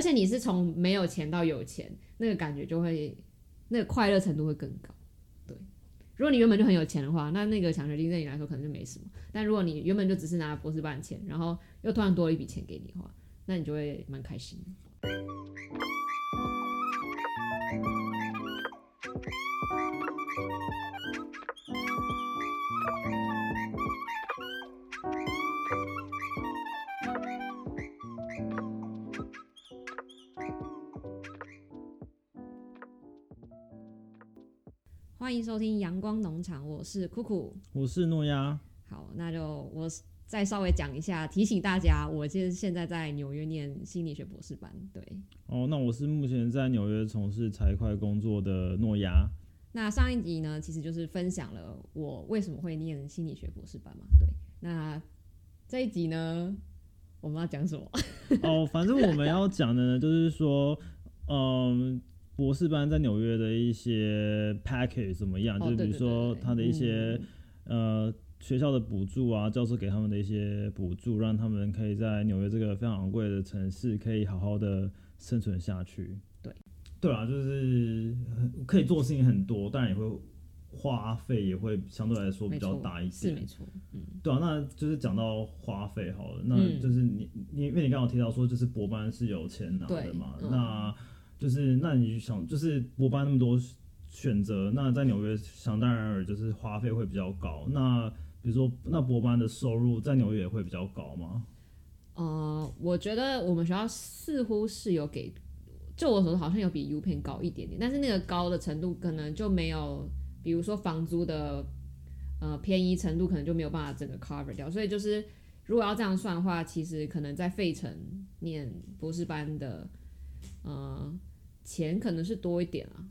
而且你是从没有钱到有钱，那个感觉就会，那个快乐程度会更高。对，如果你原本就很有钱的话，那那个奖学金对你来说可能就没什么。但如果你原本就只是拿博士班钱，然后又突然多了一笔钱给你的话，那你就会蛮开心。收听阳光农场，我是酷酷，我是诺亚。好，那就我再稍微讲一下，提醒大家，我其实现在在纽约念心理学博士班。对，哦，那我是目前在纽约从事财会工作的诺亚。那上一集呢，其实就是分享了我为什么会念心理学博士班嘛。对，那这一集呢，我们要讲什么？哦，反正我们要讲的呢，就是说，嗯。博士班在纽约的一些 package 怎么样？就是比如说他的一些呃学校的补助啊，教授给他们的一些补助，让他们可以在纽约这个非常昂贵的城市可以好好的生存下去。对，对啊，就是可以做的事情很多，当然也会花费也会相对来说比较大一些。是没错，嗯，对啊，那就是讲到花费好了，那就是你你因为你刚刚提到说就是博班是有钱拿的嘛，那。就是，那你想，就是博班那么多选择，那在纽约想当然尔就是花费会比较高。那比如说，那博班的收入在纽约也会比较高吗？呃，我觉得我们学校似乎是有给，就我所知好像有比 U p e n 高一点点，但是那个高的程度可能就没有，比如说房租的呃便宜程度可能就没有办法整个 cover 掉。所以就是如果要这样算的话，其实可能在费城念博士班的，呃。钱可能是多一点啊，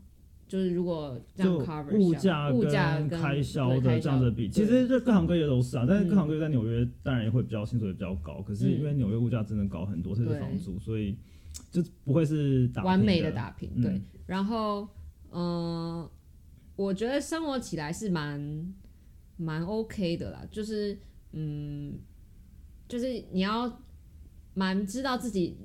就是如果这样 cover 物价物价跟开销的这样的比，其实这各行各业都是啊。但是各行各业在纽约当然也会比较薪水也比较高，可是因为纽约物价真的高很多，特别是房租，所以就不会是完美的打平。对，然后嗯，我觉得生活起来是蛮蛮 OK 的啦，就是嗯，就是你要蛮知道自己。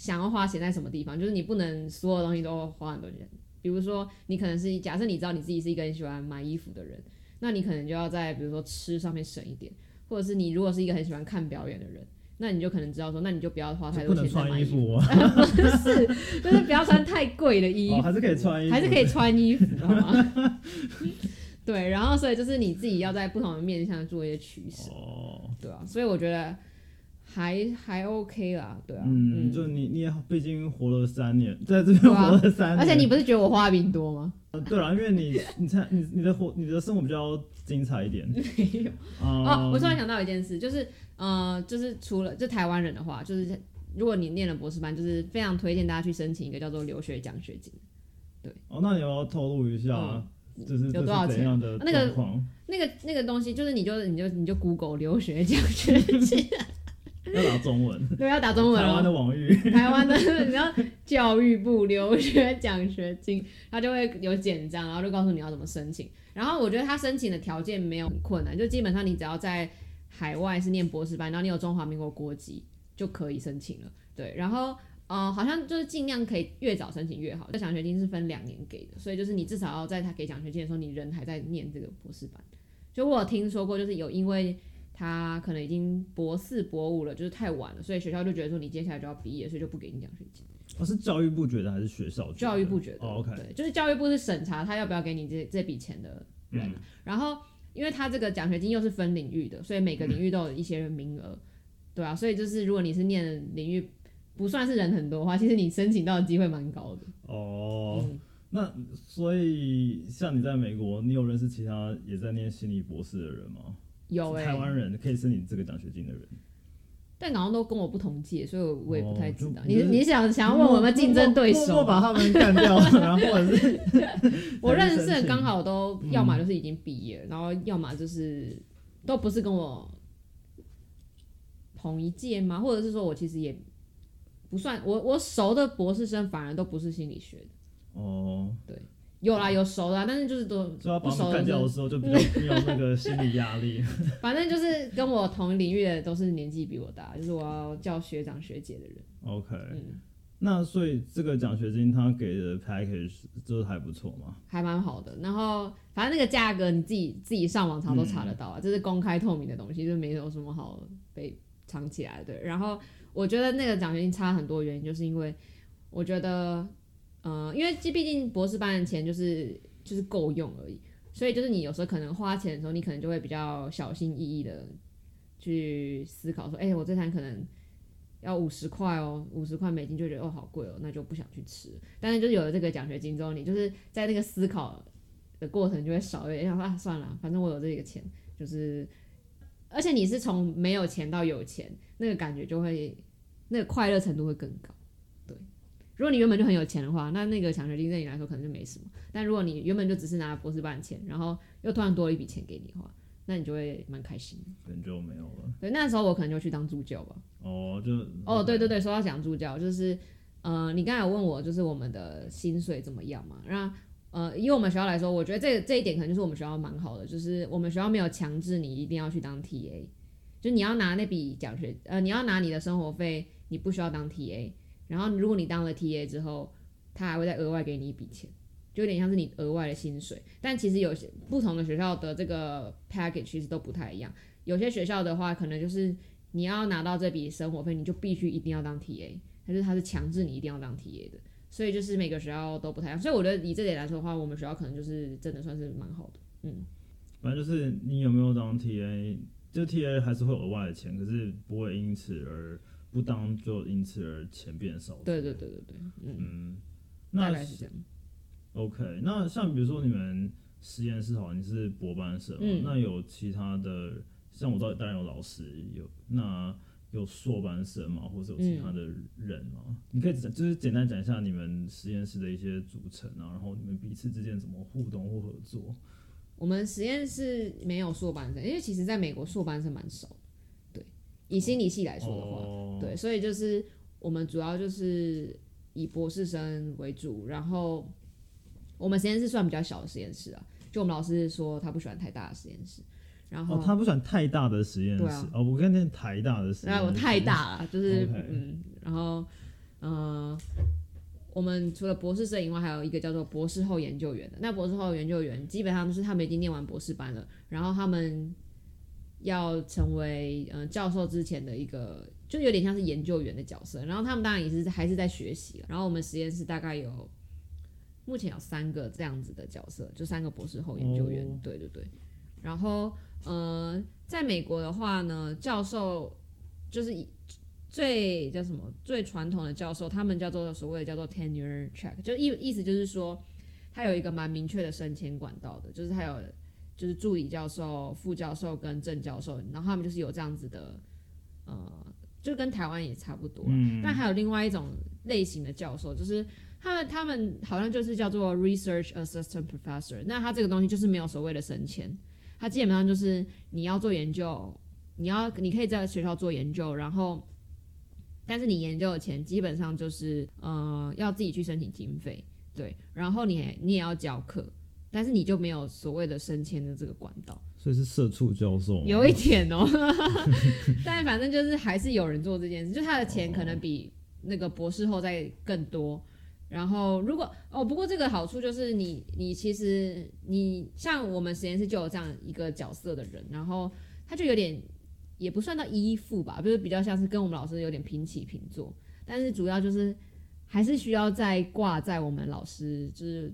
想要花钱在什么地方，就是你不能所有东西都花很多钱。比如说，你可能是假设你知道你自己是一个很喜欢买衣服的人，那你可能就要在比如说吃上面省一点，或者是你如果是一个很喜欢看表演的人，那你就可能知道说，那你就不要花太多钱在买衣服。不是，就是不要穿太贵的衣服，还是可以穿衣服，还是可以穿衣服，好吗？对，然后所以就是你自己要在不同的面向做一些取舍，对啊，所以我觉得。还还 OK 啦，对啊，嗯，就你你也毕竟活了三年，在这边活了三年，而且你不是觉得我花比你多吗？对啊，因为你你才你你的活你的生活比较精彩一点。没有哦，我突然想到一件事，就是呃，就是除了就台湾人的话，就是如果你念了博士班，就是非常推荐大家去申请一个叫做留学奖学金。对，哦，那你要透露一下，就是有多少钱的那个那个那个东西，就是你就你就你就 Google 留学奖学金。要打中文，对，要打中文。台湾的网域，台湾的，你要教育部留学奖学金，他就会有简章，然后就告诉你要怎么申请。然后我觉得他申请的条件没有很困难，就基本上你只要在海外是念博士班，然后你有中华民国国籍就可以申请了。对，然后呃，好像就是尽量可以越早申请越好。这奖学金是分两年给的，所以就是你至少要在他给奖学金的时候，你人还在念这个博士班。就我有听说过，就是有因为。他可能已经博四、博五了，就是太晚了，所以学校就觉得说你接下来就要毕业，所以就不给你奖学金。哦，是教育部觉得还是学校？教育部觉得。OK。对，就是教育部是审查他要不要给你这这笔钱的人。然后，因为他这个奖学金又是分领域的，所以每个领域都有一些名额，对啊，所以就是如果你是念领域不算是人很多的话，其实你申请到的机会蛮高的。哦。那所以像你在美国，你有认识其他也在念心理博士的人吗？有台湾人可以申请这个奖学金的人，但好像都跟我不同届，所以我也不太知道。你你想想要问我们竞争对手，把他们干掉，然后或者是 我认识的刚好都要么就是已经毕业，然后要么就是都不是跟我同一届吗？或者是说我其实也不算我我熟的博士生，反而都不是心理学的哦，对。有啦，有熟的，但是就是都不熟干掉的时候就比较没有那个心理压力。反正就是跟我同领域的都是年纪比我大，就是我要叫学长学姐的人。OK，嗯，那所以这个奖学金他给的 package 就是还不错嘛？还蛮好的。然后反正那个价格你自己自己上网查都查得到啊，这是公开透明的东西，就没有什么好被藏起来的。然后我觉得那个奖学金差很多原因，就是因为我觉得，呃，因为这毕竟博士班的钱就是就是够用而已，所以就是你有时候可能花钱的时候，你可能就会比较小心翼翼的去思考说，哎，我这餐可能。要五十块哦，五十块美金就觉得哦好贵哦，那就不想去吃。但是就是有了这个奖学金之后，你就是在那个思考的过程就会少一点，想说啊算了，反正我有这个钱，就是而且你是从没有钱到有钱，那个感觉就会那个快乐程度会更高。如果你原本就很有钱的话，那那个奖学金对你来说可能就没什么。但如果你原本就只是拿博士班钱，然后又突然多了一笔钱给你的话，那你就会蛮开心，可能就没有了。对，那时候我可能就去当助教吧。哦，就哦，对对对，说到讲助教，就是呃，你刚才有问我，就是我们的薪水怎么样嘛？那呃，以我们学校来说，我觉得这这一点可能就是我们学校蛮好的，就是我们学校没有强制你一定要去当 TA，就你要拿那笔奖学，呃，你要拿你的生活费，你不需要当 TA。然后如果你当了 TA 之后，他还会再额外给你一笔钱。就有点像是你额外的薪水，但其实有些不同的学校的这个 package 其实都不太一样。有些学校的话，可能就是你要拿到这笔生活费，你就必须一定要当 TA，但是他是强制你一定要当 TA 的。所以就是每个学校都不太一样。所以我觉得以这点来说的话，我们学校可能就是真的算是蛮好的。嗯，反正就是你有没有当 TA，就 TA 还是会额外的钱，可是不会因此而不当，就因此而钱变少。对对对对对，嗯，大概是这样。OK，那像比如说你们实验室好，你是博班生嘛？那有其他的，像我知道当然有老师，有那有硕班生嘛，或者有其他的人吗？你可以就是简单讲一下你们实验室的一些组成啊，然后你们彼此之间怎么互动或合作？我们实验室没有硕班生，因为其实在美国硕班生蛮少，对，以心理系来说的话，对，所以就是我们主要就是以博士生为主，然后。我们实验室算比较小的实验室啊，就我们老师说他不喜欢太大的实验室，然后他不喜欢太大的实验室哦，我跟那台大的实验室，我太大了，就是嗯，然后嗯，我们除了博士生以外，还有一个叫做博士后研究员的。那博士后研究员基本上就是他们已经念完博士班了，然后他们要成为嗯教授之前的一个，就有点像是研究员的角色。然后他们当然也是还是在学习。然后我们实验室大概有。目前有三个这样子的角色，就三个博士后研究员，对对对。然后，呃，在美国的话呢，教授就是以最叫什么最传统的教授，他们叫做所谓的叫做 tenure track，就意意思就是说，他有一个蛮明确的升迁管道的，就是他有就是助理教授、副教授跟正教授，然后他们就是有这样子的，呃，就跟台湾也差不多。嗯。但还有另外一种类型的教授，就是。他们他们好像就是叫做 research assistant professor，那他这个东西就是没有所谓的升迁，他基本上就是你要做研究，你要你可以在学校做研究，然后，但是你研究的钱基本上就是呃要自己去申请经费，对，然后你你也要教课，但是你就没有所谓的升迁的这个管道，所以是社畜教授，有一点哦，但反正就是还是有人做这件事，就他的钱可能比那个博士后再更多。然后，如果哦，不过这个好处就是你，你其实你像我们实验室就有这样一个角色的人，然后他就有点也不算到依附吧，就是比较像是跟我们老师有点平起平坐，但是主要就是还是需要再挂在我们老师，就是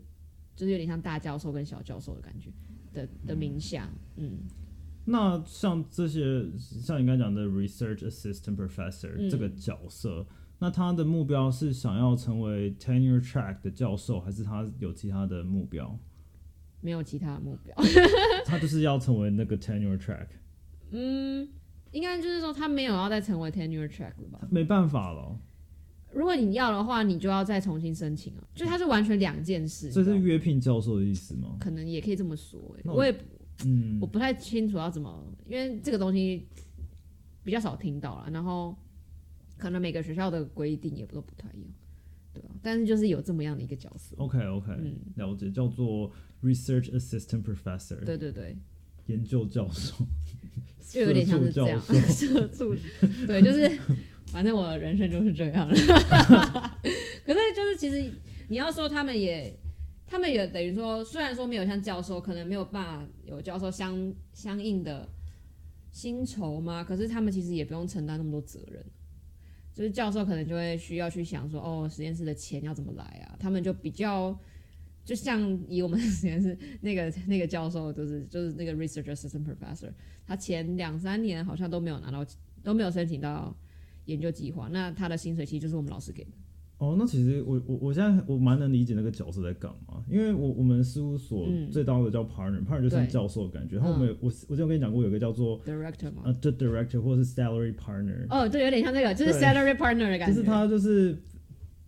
就是有点像大教授跟小教授的感觉的的名下，嗯。那像这些像你刚讲的 research assistant professor 这个角色。那他的目标是想要成为 tenure track 的教授，还是他有其他的目标？没有其他的目标，他就是要成为那个 tenure track。嗯，应该就是说他没有要再成为 tenure track 了吧？没办法了。如果你要的话，你就要再重新申请啊。就它是完全两件事。这是约聘教授的意思吗？可能也可以这么说。我也嗯，我不太清楚要怎么，因为这个东西比较少听到了，然后。可能每个学校的规定也都不太一样，对吧？但是就是有这么样的一个角色。OK OK，嗯，了解，叫做 Research Assistant Professor。对对对，研究教授，就有点像是这样，社畜。对，就是反正我的人生就是这样了。可是就是其实你要说他们也，他们也等于说，虽然说没有像教授，可能没有办法有教授相相应的薪酬嘛，可是他们其实也不用承担那么多责任。就是教授可能就会需要去想说，哦，实验室的钱要怎么来啊？他们就比较，就像以我们 实验室那个那个教授，就是就是那个 research assistant professor，他前两三年好像都没有拿到，都没有申请到研究计划，那他的薪水其实就是我们老师给的。哦，那其实我我我现在我蛮能理解那个角色在干嘛，因为我我们事务所最大的叫 partner，partner 就像教授的感觉。然后我们我我之前跟你讲过，有个叫做 director 吗？呃，就 director 或者是 salary partner。哦，对，有点像这个，就是 salary partner 的感觉。就是他就是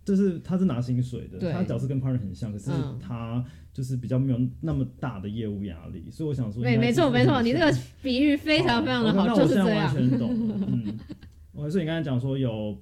就是他是拿薪水的，他角色跟 partner 很像，可是他就是比较没有那么大的业务压力。所以我想说，没没错没错，你这个比喻非常非常的好，就是这样。完全懂。嗯，我是你刚才讲说有。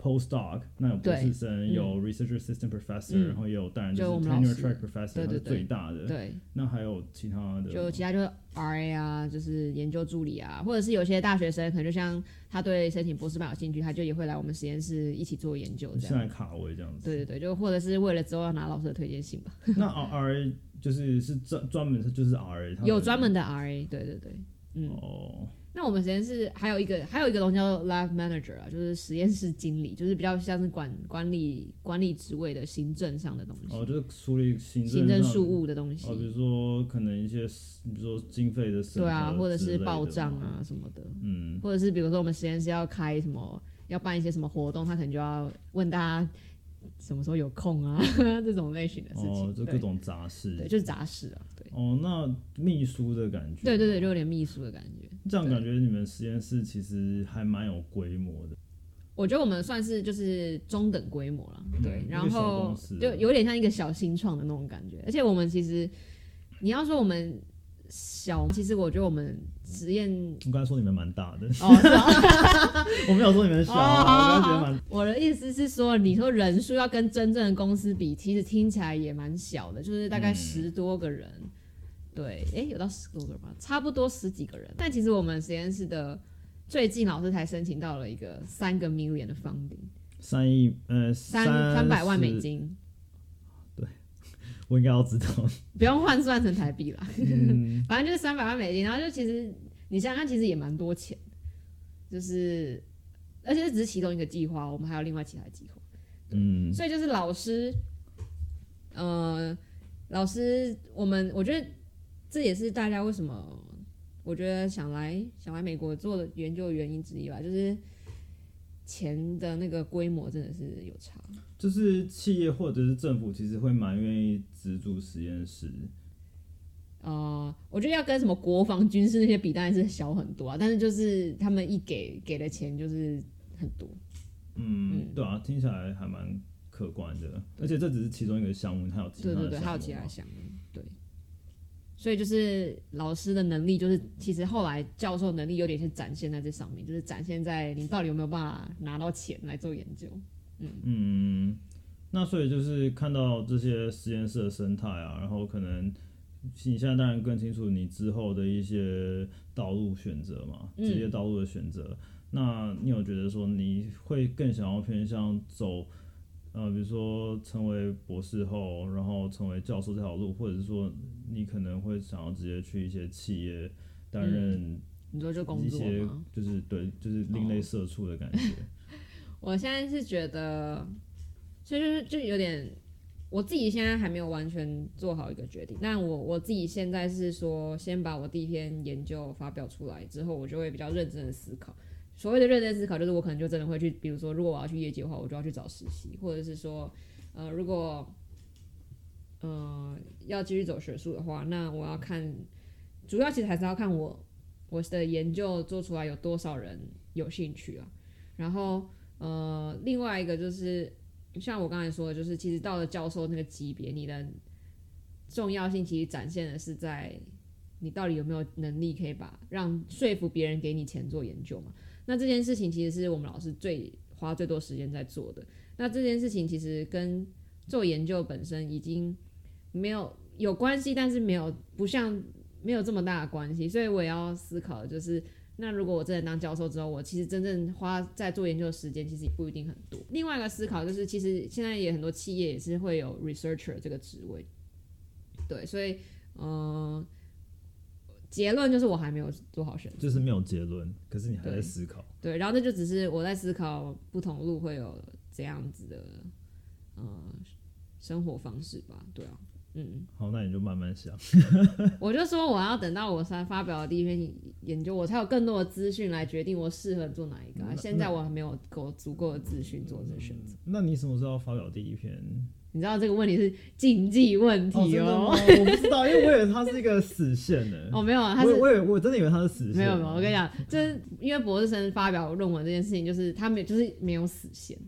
Postdoc 那有博士生，有 Research Assistant Professor，然后也有当然就是 Tenure Track Professor，它是最大的。对，那还有其他的，就其他就是 RA 啊，就是研究助理啊，或者是有些大学生可能就像他对申请博士班有兴趣，他就也会来我们实验室一起做研究这样。现在卡位这样子。对对对，就或者是为了之后要拿老师的推荐信吧。那 RA 就是是专专门是就是 RA，有专门的 RA，对对对，嗯。哦。那我们实验室还有一个还有一个东西叫做 lab manager 啊，就是实验室经理，就是比较像是管管理管理职位的行政上的东西。哦，就是处理行政行政事务的东西。哦，比如说可能一些，比如说经费的对啊，或者是报账啊什么的。嗯。或者是比如说我们实验室要开什么，要办一些什么活动，他可能就要问大家什么时候有空啊，这种类型的事情。哦，就各种杂事。对，就是杂事啊。对。哦，那秘书的感觉。对对对，就有点秘书的感觉。这样感觉你们实验室其实还蛮有规模的。我觉得我们算是就是中等规模了，对，然后就有点像一个小新创的那种感觉。而且我们其实你要说我们小，其实我觉得我们实验，我刚才说你们蛮大的，哦，我没有说你们小，我觉得蛮。我的意思是说，你说人数要跟真正的公司比，其实听起来也蛮小的，就是大概十多个人。对，哎，有到十多个人吧，差不多十几个人。但其实我们实验室的最近老师才申请到了一个三个 million 的 funding，三亿呃三三百万美金。对，我应该要知道，不用换算成台币啦，反正就是三百万美金。然后就其实你想想看，其实也蛮多钱，就是而且这只是其中一个计划，我们还有另外其他计划。嗯，所以就是老师，呃，老师，我们我觉得。这也是大家为什么我觉得想来想来美国做的研究的原因之一吧，就是钱的那个规模真的是有差。就是企业或者是政府其实会蛮愿意资助实验室。呃，我觉得要跟什么国防军事那些比，当然是小很多啊。但是就是他们一给给的钱就是很多。嗯，对啊，听起来还蛮可观的。而且这只是其中一个项目，还有其他对对对，还有其他项目，对。所以就是老师的能力，就是其实后来教授能力有点是展现在这上面，就是展现在你到底有没有办法拿到钱来做研究。嗯嗯，那所以就是看到这些实验室的生态啊，然后可能你现在当然更清楚你之后的一些道路选择嘛，职业道路的选择。那你有觉得说你会更想要偏向走？呃，比如说成为博士后，然后成为教授这条路，或者是说你可能会想要直接去一些企业担任，你说就工作就是对，就是另类社畜的感觉。我现在是觉得，其实就有点，我自己现在还没有完全做好一个决定。但我我自己现在是说，先把我第一篇研究发表出来之后，我就会比较认真的思考。所谓的认真思考，就是我可能就真的会去，比如说，如果我要去业界的话，我就要去找实习，或者是说，呃，如果，呃，要继续走学术的话，那我要看，主要其实还是要看我我的研究做出来有多少人有兴趣啊。然后，呃，另外一个就是像我刚才说的，就是其实到了教授那个级别，你的重要性其实展现的是在你到底有没有能力可以把让说服别人给你钱做研究嘛。那这件事情其实是我们老师最花最多时间在做的。那这件事情其实跟做研究本身已经没有有关系，但是没有不像没有这么大的关系。所以我也要思考就是，那如果我真的当教授之后，我其实真正花在做研究的时间其实也不一定很多。另外一个思考就是，其实现在也很多企业也是会有 researcher 这个职位，对，所以嗯，结论就是我还没有做好选择，就是没有结论，可是你还在思考，对，然后那就只是我在思考不同路会有这样子的呃生活方式吧，对啊。嗯，好，那你就慢慢想。我就说我要等到我才发表的第一篇研究，我才有更多的资讯来决定我适合做哪一个。现在我还没有够足够的资讯做这个选择。那你什么时候要发表第一篇？你知道这个问题是禁忌问题哦。我不知道，因为我以为它是一个死线呢。哦，没有啊，他是我我我真的以为他是死线。没有没有，我跟你讲，就是因为博士生发表论文这件事情，就是他没就是没有死线，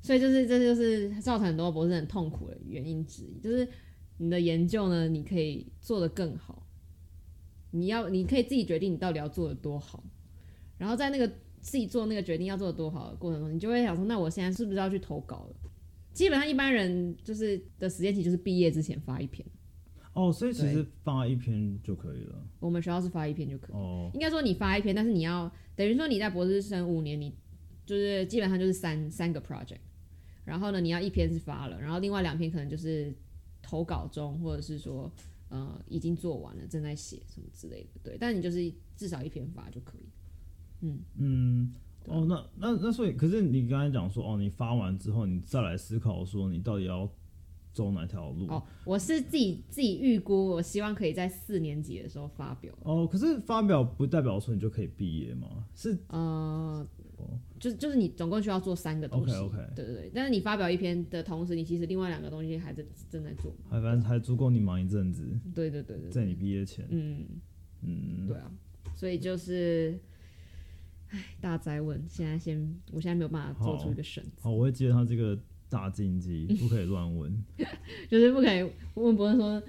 所以就是这就是造成很多博士很痛苦的原因之一，就是。你的研究呢？你可以做得更好。你要，你可以自己决定你到底要做的多好。然后在那个自己做那个决定要做的多好的过程中，你就会想说：那我现在是不是要去投稿了？基本上一般人就是的时间期就是毕业之前发一篇。哦，所以其实发一篇就可以了。我们学校是发一篇就可以。哦。应该说你发一篇，但是你要等于说你在博士生五年，你就是基本上就是三三个 project。然后呢，你要一篇是发了，然后另外两篇可能就是。投稿中，或者是说，呃，已经做完了，正在写什么之类的，对。但你就是至少一篇发就可以。嗯嗯，哦，那那那所以，可是你刚才讲说，哦，你发完之后，你再来思考说，你到底要走哪条路？哦，我是自己自己预估，我希望可以在四年级的时候发表。哦，可是发表不代表说你就可以毕业吗？是，呃。就是就是你总共需要做三个东西，OK OK，对对对。但是你发表一篇的同时，你其实另外两个东西还在正在做，还反正还足够你忙一阵子。对对对对，在你毕业前，嗯嗯，对啊。所以就是，唉，大灾问，现在先，我现在没有办法做出一个选择。好，我会接他这个大禁忌，不可以乱问，就是不可以问博士说。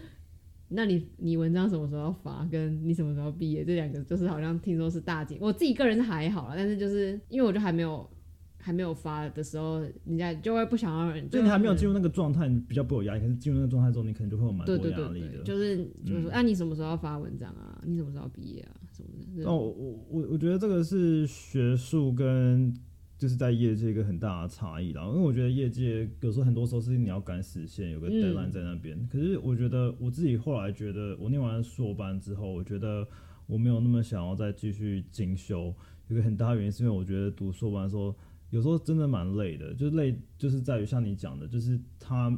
那你你文章什么时候要发？跟你什么时候毕业？这两个就是好像听说是大忌。我自己个人是还好了，但是就是因为我就还没有还没有发的时候，人家就会不想要人。就你还没有进入那个状态，你比较不有压力。可是进入那个状态之后，你可能就会有蛮多压力的。就是就是说，那你什么时候要发文章啊？你什么时候毕业啊？什么的？哦，我我我觉得这个是学术跟。就是在业界一个很大的差异啦，因为我觉得业界有时候很多时候是你要赶实现，有个 deadline 在那边。可是我觉得我自己后来觉得，我念完硕班之后，我觉得我没有那么想要再继续进修。有个很大的原因是因为我觉得读硕班的时候，有时候真的蛮累的，就是累就是在于像你讲的，就是它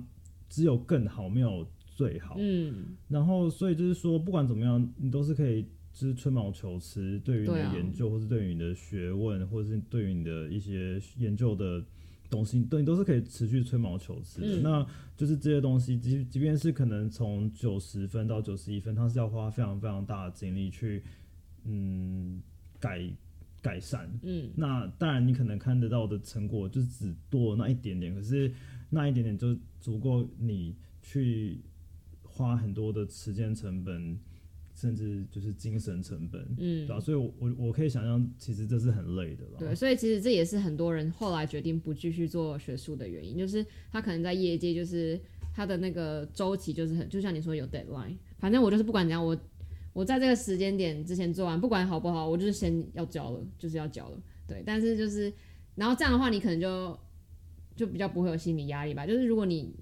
只有更好，没有最好。嗯。然后所以就是说，不管怎么样，你都是可以。就是吹毛求疵，对于你的研究，或是对于你的学问，或者是对于你的一些研究的东西，对你都是可以持续吹毛求疵的。那就是这些东西，即即便是可能从九十分到九十一分，它是要花非常非常大的精力去嗯改改善。嗯，那当然你可能看得到的成果就只多那一点点，可是那一点点就足够你去花很多的时间成本。甚至就是精神成本，嗯，对吧？所以，我我我可以想象，其实这是很累的了。对，所以其实这也是很多人后来决定不继续做学术的原因，就是他可能在业界，就是他的那个周期就是很，就像你说有 deadline，反正我就是不管怎样，我我在这个时间点之前做完，不管好不好，我就是先要交了，就是要交了。对，但是就是，然后这样的话，你可能就就比较不会有心理压力吧。就是如果你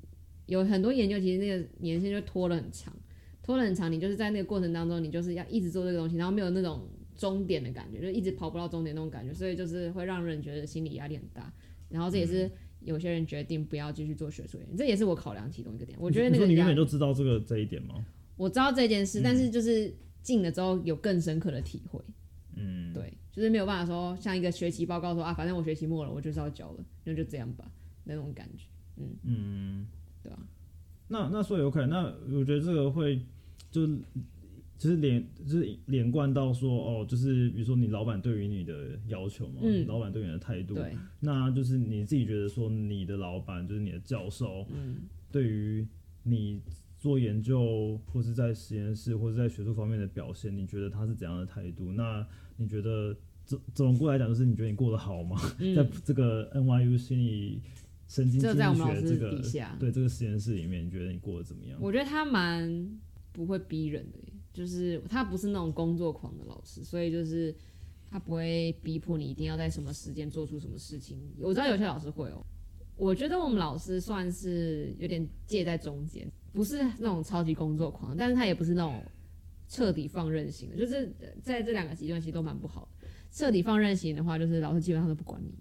有很多研究，其实那个年限就拖了很长。拖了很长，你就是在那个过程当中，你就是要一直做这个东西，然后没有那种终点的感觉，就一直跑不到终点那种感觉，所以就是会让人觉得心理压力很大。然后这也是有些人决定不要继续做学术研究，这也是我考量其中一个点。我觉得那个你原本就知道这个这一点吗？我知道这件事，但是就是进了之后有更深刻的体会。嗯，对，就是没有办法说像一个学期报告说啊，反正我学期末了，我就是要交了，那就这样吧，那种感觉。嗯嗯，对啊。那那说有可能，那我觉得这个会。就是就是连就是连贯到说哦，就是比如说你老板对于你的要求嘛，老板对你的态度，那就是你自己觉得说你的老板就是你的教授，对于你做研究或是在实验室或是在学术方面的表现，你觉得他是怎样的态度？那你觉得总总过来讲，就是你觉得你过得好吗？在这个 NYU 心理神经经济学这个对这个实验室里面，你觉得你过得怎么样？我觉得他蛮。不会逼人的，就是他不是那种工作狂的老师，所以就是他不会逼迫你一定要在什么时间做出什么事情。我知道有些老师会哦，我觉得我们老师算是有点介在中间，不是那种超级工作狂，但是他也不是那种彻底放任型的，就是在这两个极端其实都蛮不好的。彻底放任型的话，就是老师基本上都不管你，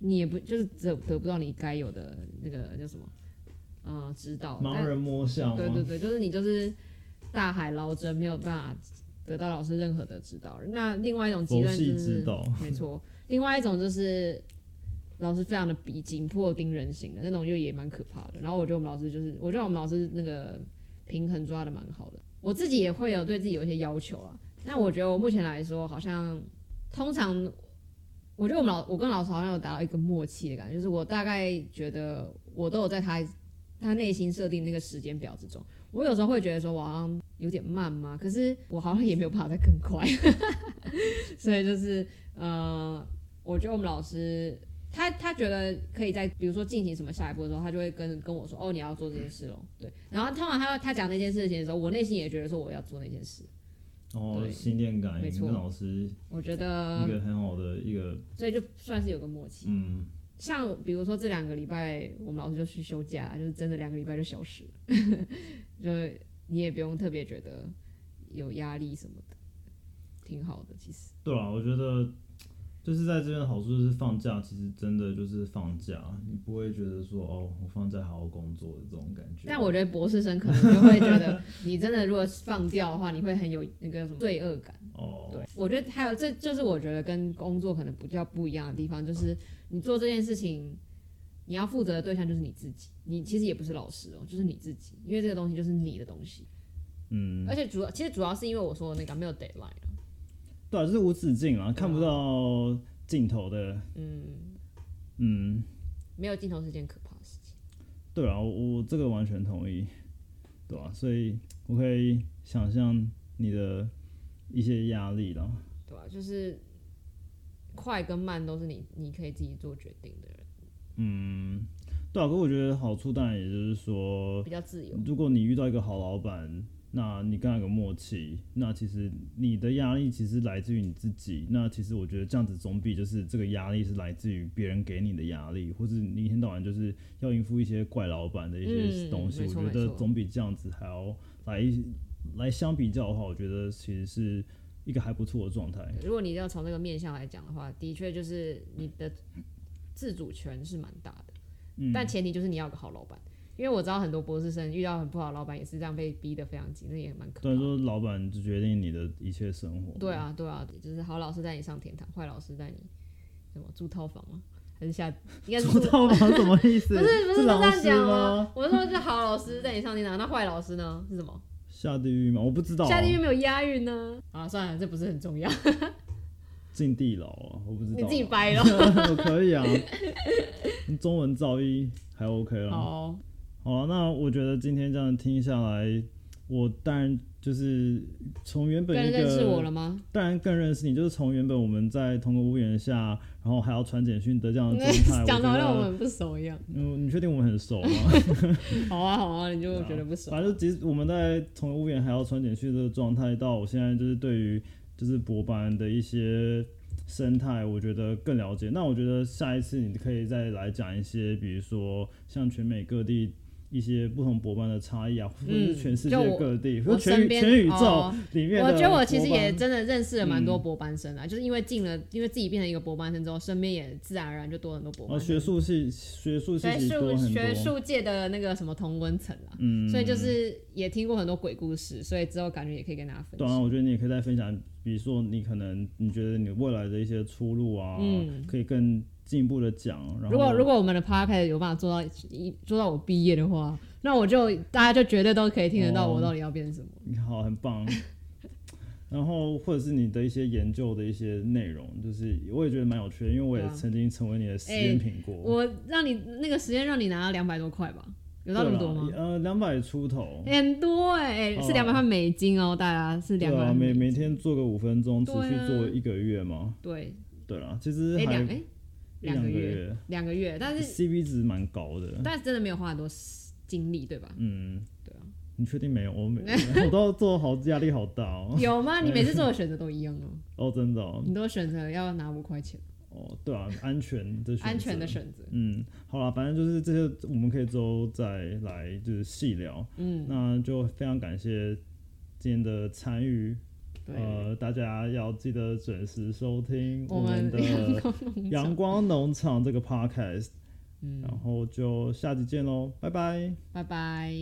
你也不就是得得不到你该有的那个叫什么，呃，指导。盲人摸象。对对对，就是你就是大海捞针，没有办法得到老师任何的指导。那另外一种极端就是，没错，另外一种就是老师非常的逼紧迫盯人型的那种，就也蛮可怕的。然后我觉得我们老师就是，我觉得我们老师那个平衡抓的蛮好的。我自己也会有对自己有一些要求啊。那我觉得我目前来说好像。通常，我觉得我们老我跟老师好像有达到一个默契的感觉，就是我大概觉得我都有在他他内心设定那个时间表之中。我有时候会觉得说我好像有点慢嘛，可是我好像也没有办法再更快。所以就是呃，我觉得我们老师他他觉得可以在比如说进行什么下一步的时候，他就会跟跟我说哦，你要做这件事喽。对，然后通常他他讲那件事情的时候，我内心也觉得说我要做那件事。哦，心电感，跟老师，我觉得一个很好的一个，所以就算是有个默契。嗯，像比如说这两个礼拜，我们老师就去休假，就是真的两个礼拜就消失了，就你也不用特别觉得有压力什么的，挺好的，其实。对啊，我觉得。就是在这边的好处就是放假，其实真的就是放假，你不会觉得说哦，我放假好好工作的这种感觉。但我觉得博士生可能就会觉得，你真的如果放掉的话，你会很有那个什么罪恶感。哦，对，我觉得还有这就是我觉得跟工作可能比较不一样的地方，就是你做这件事情，你要负责的对象就是你自己，你其实也不是老师哦，就是你自己，因为这个东西就是你的东西。嗯，而且主要其实主要是因为我说的那个没有 deadline。对，就是无止境啊，看不到尽头的。嗯嗯，没有尽头是件可怕的事情。对啊，我这个完全同意，对啊，所以我可以想象你的一些压力了。对啊，就是快跟慢都是你你可以自己做决定的人。嗯，对啊，可我觉得好处当然也就是说比较自由。如果你遇到一个好老板。那你跟他有默契，那其实你的压力其实来自于你自己。那其实我觉得这样子总比就是这个压力是来自于别人给你的压力，或是你一天到晚就是要应付一些怪老板的一些东西。我觉得总比这样子还要来来相比较的话，我觉得其实是一个还不错的状态。如果你要从这个面向来讲的话，的确就是你的自主权是蛮大的，嗯但前提就是你要个好老板。因为我知道很多博士生遇到很不好的老板，也是这样被逼得非常紧，那也蛮可怕。对，说老板就决定你的一切生活。对啊，对啊，就是好老师带你上天堂，坏老师带你什么住套房吗？还是下应该是住套房什么意思？不是不是这样讲吗？我说是好老师带你上天堂，那坏老师呢是什么？下地狱吗？我不知道。下地狱没有押韵呢。啊，算了，这不是很重要。进地牢啊，我不知道。你自己掰了。可以啊，中文造诣还 OK 了。好。好，那我觉得今天这样听下来，我当然就是从原本一个，认识我了吗？当然更认识你，就是从原本我们在同个屋檐下，然后还要传简讯的这样的状态，讲的好像我们不熟一样。嗯，你确定我们很熟吗？好啊，好啊，你就觉得不熟。反正其实我们在同个屋檐还要传简讯这个状态，到我现在就是对于就是博班的一些。生态，我觉得更了解。那我觉得下一次你可以再来讲一些，比如说像全美各地。一些不同博班的差异啊，或者是全世界各地，或全全宇宙里面。我觉得我其实也真的认识了蛮多博班生啊，就是因为进了，因为自己变成一个博班生之后，身边也自然而然就多很多博班。学术系，学术系学术学术界的那个什么同温层啊，嗯，所以就是也听过很多鬼故事，所以之后感觉也可以跟大家分享。对啊，我觉得你也可以再分享，比如说你可能你觉得你未来的一些出路啊，嗯，可以更。进一步的讲，如果如果我们的 podcast 有办法做到一做到我毕业的话，那我就大家就绝对都可以听得到我到底要变成什么。你好，很棒。然后或者是你的一些研究的一些内容，就是我也觉得蛮有趣的，因为我也曾经成为你的实验品过。我让你那个实验让你拿了两百多块吧，有到那么多吗？呃，两百出头，很多哎，是两百块美金哦，大家是两百。每每天做个五分钟，持续做一个月吗？对，对了，其实还哎。两个月，两个月，但是 CP 值蛮高的，但是真的没有花很多精力，对吧？嗯，对啊。你确定没有？我每 我都做好压力好大哦。有吗？你每次做的 选择都一样哦。哦，真的哦。你都选择要拿五块钱。哦，对啊，安全的安全的选择。嗯，好了，反正就是这些，我们可以之后再来就是细聊。嗯，那就非常感谢今天的参与。呃，大家要记得准时收听我们的阳光农场这个 podcast。嗯，然后就下集见喽，拜拜，拜拜。